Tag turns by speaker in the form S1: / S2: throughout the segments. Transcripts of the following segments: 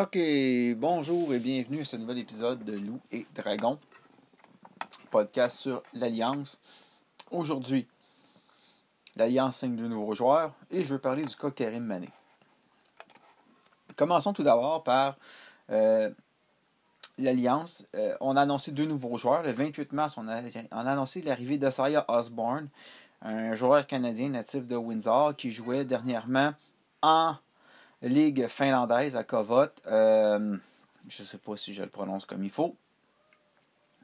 S1: Ok, bonjour et bienvenue à ce nouvel épisode de Loup et Dragon, podcast sur l'Alliance. Aujourd'hui, l'Alliance signe de nouveaux joueurs et je veux parler du cas Karim Mané. Commençons tout d'abord par euh, l'Alliance. Euh, on a annoncé deux nouveaux joueurs. Le 28 mars, on a, on a annoncé l'arrivée d'Osaya Osborne, un joueur canadien natif de Windsor qui jouait dernièrement en Ligue finlandaise à Kovot. Euh, je ne sais pas si je le prononce comme il faut.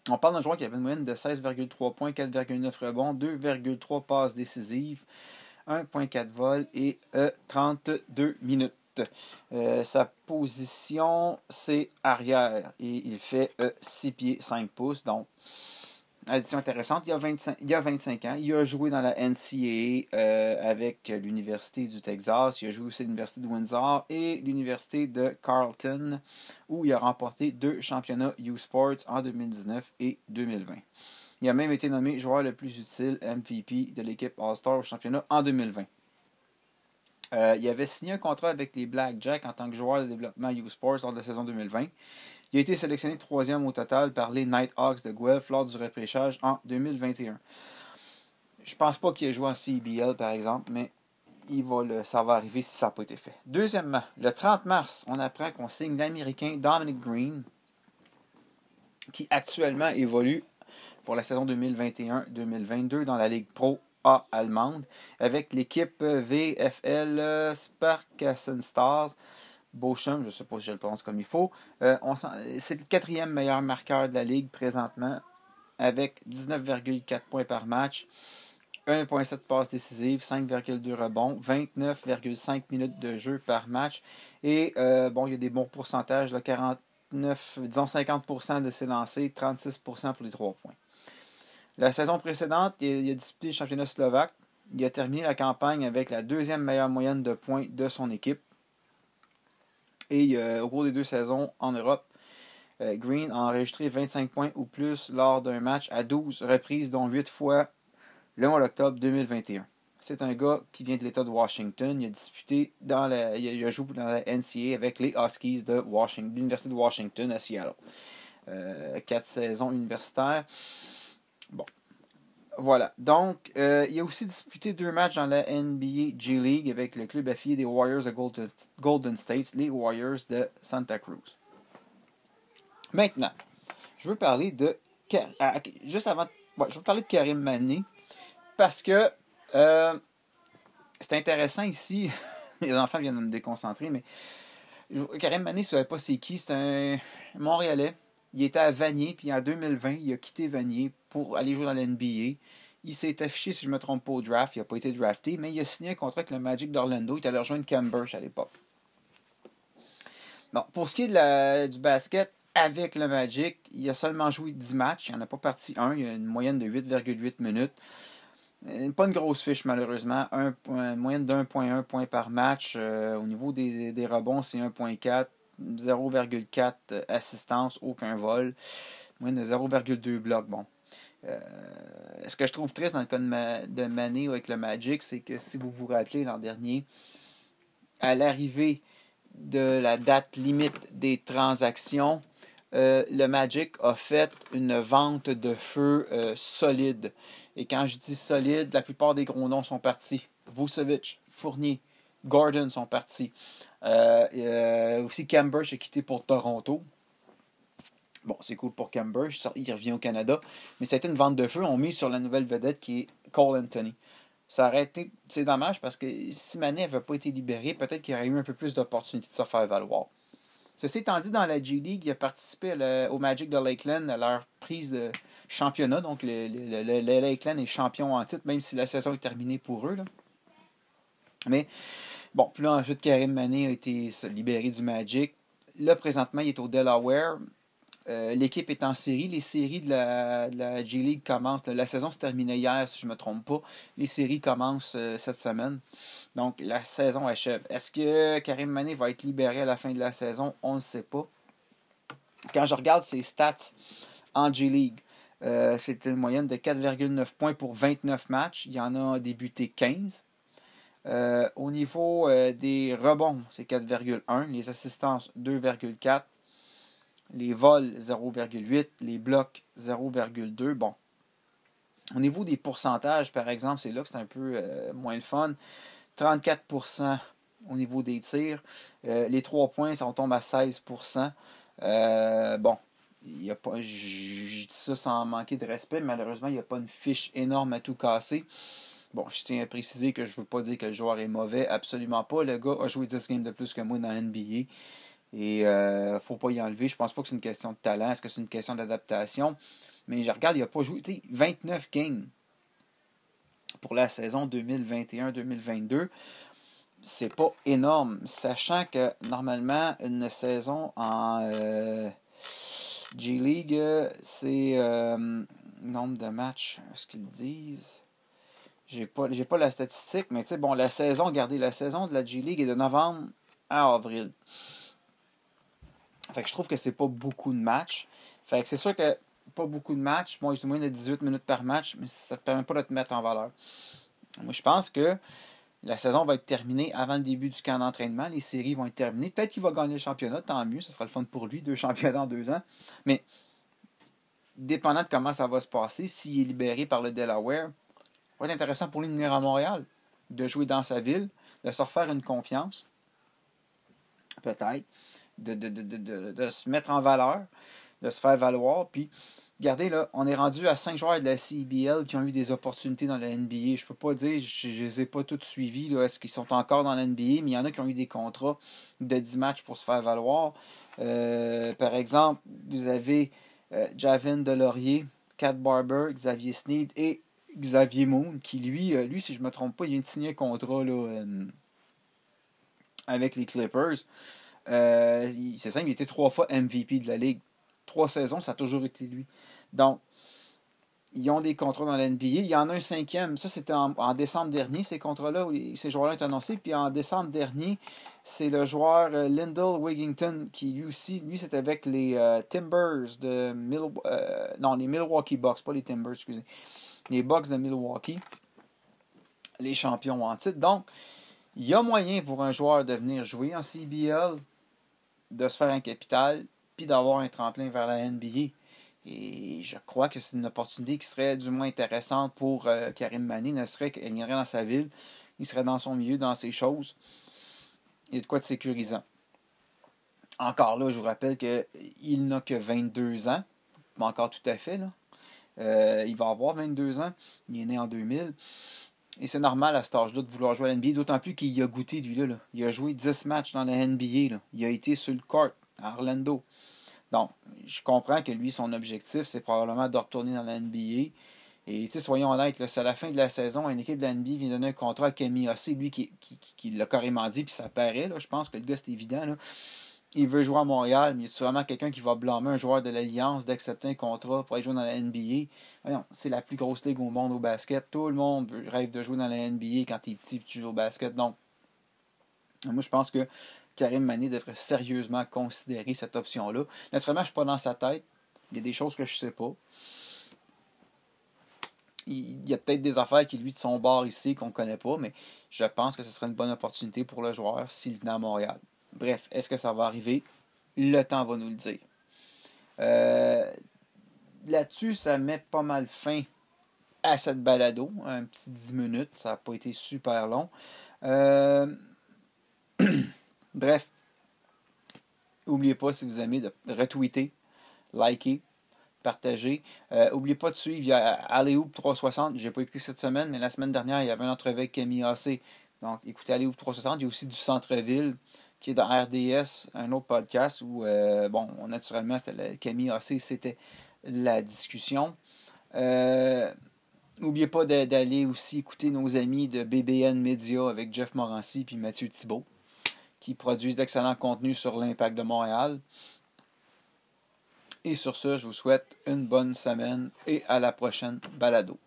S1: On parle d'un joueur qui avait une moyenne de 16,3 points, 4,9 rebonds, 2,3 passes décisives, 1,4 vols et 32 euh, minutes. Euh, sa position, c'est arrière et il fait 6 pieds 5 pouces. Donc, addition intéressante, il y, a 25, il y a 25 ans, il a joué dans la NCAA euh, avec l'Université du Texas, il a joué aussi à l'Université de Windsor et l'Université de Carleton, où il a remporté deux championnats U-Sports en 2019 et 2020. Il a même été nommé joueur le plus utile MVP de l'équipe All-Star au championnat en 2020. Euh, il avait signé un contrat avec les Blackjacks en tant que joueur de développement U-Sports lors de la saison 2020. Il a été sélectionné troisième au total par les Nighthawks de Guelph lors du repêchage en 2021. Je pense pas qu'il ait joué en CBL, par exemple, mais il va le, ça va arriver si ça n'a pas été fait. Deuxièmement, le 30 mars, on apprend qu'on signe l'Américain Dominic Green, qui actuellement évolue pour la saison 2021-2022 dans la Ligue Pro Allemande avec l'équipe VFL Sparkassen Stars. Beauchamp, je pas si je le prononce comme il faut. Euh, c'est le quatrième meilleur marqueur de la Ligue présentement, avec 19,4 points par match, 1,7 passes décisives, 5,2 rebonds, 29,5 minutes de jeu par match. Et euh, bon, il y a des bons pourcentages, là, 49, disons 50% de ses lancers, 36% pour les 3 points. La saison précédente, il a disputé le championnat slovaque. Il a terminé la campagne avec la deuxième meilleure moyenne de points de son équipe. Et euh, au cours des deux saisons en Europe, euh, Green a enregistré 25 points ou plus lors d'un match à 12 reprises, dont 8 fois le mois d'octobre 2021. C'est un gars qui vient de l'État de Washington. Il a disputé dans la, il a joué dans la NCA avec les Huskies de Washington, l'Université de Washington à Seattle. Euh, quatre saisons universitaires. Bon, voilà. Donc, euh, il a aussi disputé deux matchs dans la NBA G League avec le club affilié des Warriors de Golden State, les Warriors de Santa Cruz. Maintenant, je veux parler de. Ah, je veux parler de Karim Mané parce que euh, c'est intéressant ici. Les enfants viennent de me déconcentrer, mais Karim Mané, je ne savais pas c'est qui. C'est un Montréalais il était à Vanier, puis en 2020, il a quitté Vanier pour aller jouer dans l'NBA. Il s'est affiché, si je ne me trompe pas, au draft. Il n'a pas été drafté, mais il a signé un contrat avec le Magic d'Orlando. Il est allé rejoindre Cambridge à l'époque. Bon, pour ce qui est du basket, avec le Magic, il a seulement joué 10 matchs. Il n'en a pas parti un. Il a une moyenne de 8,8 minutes. Euh, pas une grosse fiche, malheureusement. Un, une moyenne de 1,1 points par match. Euh, au niveau des, des rebonds, c'est 1,4. 0,4 assistance, aucun vol. Moins de 0,2 blocs. Bon. Euh, ce que je trouve triste dans le cas de, de Mané avec le Magic, c'est que si vous vous rappelez l'an dernier, à l'arrivée de la date limite des transactions, euh, le Magic a fait une vente de feu euh, solide. Et quand je dis solide, la plupart des gros noms sont partis. Vucevic, Fournier, Gordon sont partis. Euh, euh, aussi, Cambridge a quitté pour Toronto. Bon, c'est cool pour Cambridge. Il revient au Canada. Mais ça a été une vente de feu. On mise sur la nouvelle vedette qui est Cole Anthony. Ça aurait été. C'est dommage parce que si Manet n'avait pas été libéré, peut-être qu'il aurait eu un peu plus d'opportunités de se faire valoir. Ceci étant dit, dans la G League, il a participé au Magic de Lakeland à leur prise de championnat. Donc, le, Lakeland est champion en titre, même si la saison est terminée pour eux. Mais Bon, puis là, ensuite, Karim Mané a été libéré du Magic. Là, présentement, il est au Delaware. Euh, l'équipe est en série. Les séries de la, G-League commencent. La saison se terminait hier, si je ne me trompe pas. Les séries commencent euh, cette semaine. Donc, la saison achève. Est-ce que Karim Mané va être libéré à la fin de la saison? On ne sait pas. Quand je regarde ses stats en G-League, euh, c'est une moyenne de 4,9 points pour 29 matchs. Il y en a débuté 15. Euh, au niveau des rebonds, c'est 4,1. Les assistances, 2,4. Les vols, 0,8. Les blocs, 0,2. Bon. Au niveau des pourcentages, par exemple, c'est là que c'est un peu moins le fun. 34% au niveau des tirs. les 3 points, ça tombe à 16%. bon, y a pas, je dis ça sans manquer de respect, malheureusement, il n'y a pas une fiche énorme à tout casser. Bon, je tiens à préciser que je ne veux pas dire que le joueur est mauvais, absolument pas. Le gars a joué 10 games de plus que moi dans NBA. Et ne euh, faut pas y enlever. Je pense pas que c'est une question de talent. Est-ce que c'est une question d'adaptation? Mais je regarde, il n'a pas joué 29 games pour la saison 2021-2022. C'est pas énorme. Sachant que normalement, une saison en. Euh, G-League, c'est euh, nombre de matchs, est-ce qu'ils disent? J'ai pas, pas la statistique, mais tu sais, bon, la saison, regardez, la saison de la G-League est de novembre à avril. Fait que je trouve que c'est pas beaucoup de matchs. Fait que c'est sûr que pas beaucoup de matchs. Moi, moins de 18 minutes par match, mais ça te permet pas de te mettre en valeur. Moi, je pense que la saison va être terminée avant le début du camp d'entraînement. Les séries vont être terminées. Peut-être qu'il va gagner le championnat, tant mieux. Ce sera le fun pour lui. Deux championnats en deux ans. Mais, dépendant de comment ça va se passer, s'il est libéré par le Delaware, va être intéressant pour lui de venir à Montréal, de jouer dans sa ville, de se refaire une confiance. Peut-être. De, de, se mettre en valeur, de se faire valoir. Puis, Regardez, là, on est rendu à 5 joueurs de la CBL qui ont eu des opportunités dans la NBA. Je peux pas dire, je ne les ai pas tous suivis. Est-ce qu'ils sont encore dans la NBA? Mais il y en a qui ont eu des contrats de 10 matchs pour se faire valoir. Euh, par exemple, vous avez euh, Javin Delaurier, Cat Barber, Xavier Sneed et Xavier Moon, qui lui, euh, lui si je ne me trompe pas, il vient de signer un contrat là, avec les Clippers. c'est simple, il était trois fois MVP de la Ligue trois saisons, ça a toujours été lui. Donc, ils ont des contrats dans la NBA. Il y en a un cinquième. Ça, c'était en, décembre dernier, ces contrats-là, ces joueurs-là ont été annoncés. Puis en décembre dernier, c'est le joueur euh, Lyndall qui, lui aussi, lui, c'était avec les euh, Timbers de. Euh, non, les Milwaukee Bucks, pas les Timbers, excusez. Les Bucks de Milwaukee. Les champions en titre. Donc, il y a moyen pour un joueur de venir jouer en CBL, de se faire un capital, puis d'avoir un tremplin vers la NBA. Et je crois que c'est une opportunité qui serait du moins intéressante pour euh, Karim Mané, ne serait qu'il irait dans sa ville, il serait dans son milieu, dans ses choses. Il y a de quoi de sécurisant. Encore là, je vous rappelle qu'il n'a que 22 ans, pas encore tout à fait. Là. Euh, il va avoir 22 ans, il est né en 2000. Et c'est normal à cet âge-là de vouloir jouer à la NBA, d'autant plus qu'il a goûté, lui-là. Il a joué 10 matchs dans la NBA. Il a été sur le court à Orlando. Donc, je comprends que lui, son objectif, c'est probablement de retourner dans la NBA. Et soyons honnêtes, c'est à la fin de la saison, une équipe de la NBA vient donner un contrat à Camille lui qui, l'a carrément dit, puis ça paraît, je pense que le gars, c'est évident. Il veut jouer à Montréal, mais c'est vraiment quelqu'un qui va blâmer un joueur de l'Alliance d'accepter un contrat pour aller jouer dans la NBA. C'est la plus grosse ligue au monde au basket. Tout le monde rêve de jouer dans la NBA quand tu es petit et tu joues au basket. Donc, moi, je pense que Karim Mané devrait sérieusement considérer cette option-là. Naturellement, je ne suis pas dans sa tête. Il y a des choses que je ne sais pas. Il y a peut-être des affaires qui, lui, de son bord ici, qu'on ne connaît pas, mais je pense que ce serait une bonne opportunité pour le joueur s'il venait à Montréal. Bref, est-ce que ça va arriver? Le temps va nous le dire. Euh, là-dessus, ça met pas mal fin à cette balado. Un petit 10 minutes, ça n'a pas été super long. Euh, Bref, n'oubliez pas, si vous aimez, de retweeter, liker, partager. N'oubliez euh, pas de suivre, il y a Aléoub 360, j'ai pas écouté cette semaine, mais la semaine dernière, il y avait un entrevue avec Camille AC. Donc, écoutez Aléoub 360. Il y a aussi du Centre-Ville, qui est dans RDS, un autre podcast où, euh, bon, naturellement, c'était Camille AC, c'était la discussion. Euh, n'oubliez pas d'aller aussi écouter nos amis de BBN Media avec Jeff Morancy et Mathieu Thibault qui produisent d'excellents contenus sur l'impact de Montréal. Et sur ce, je vous souhaite une bonne semaine et à la prochaine balado.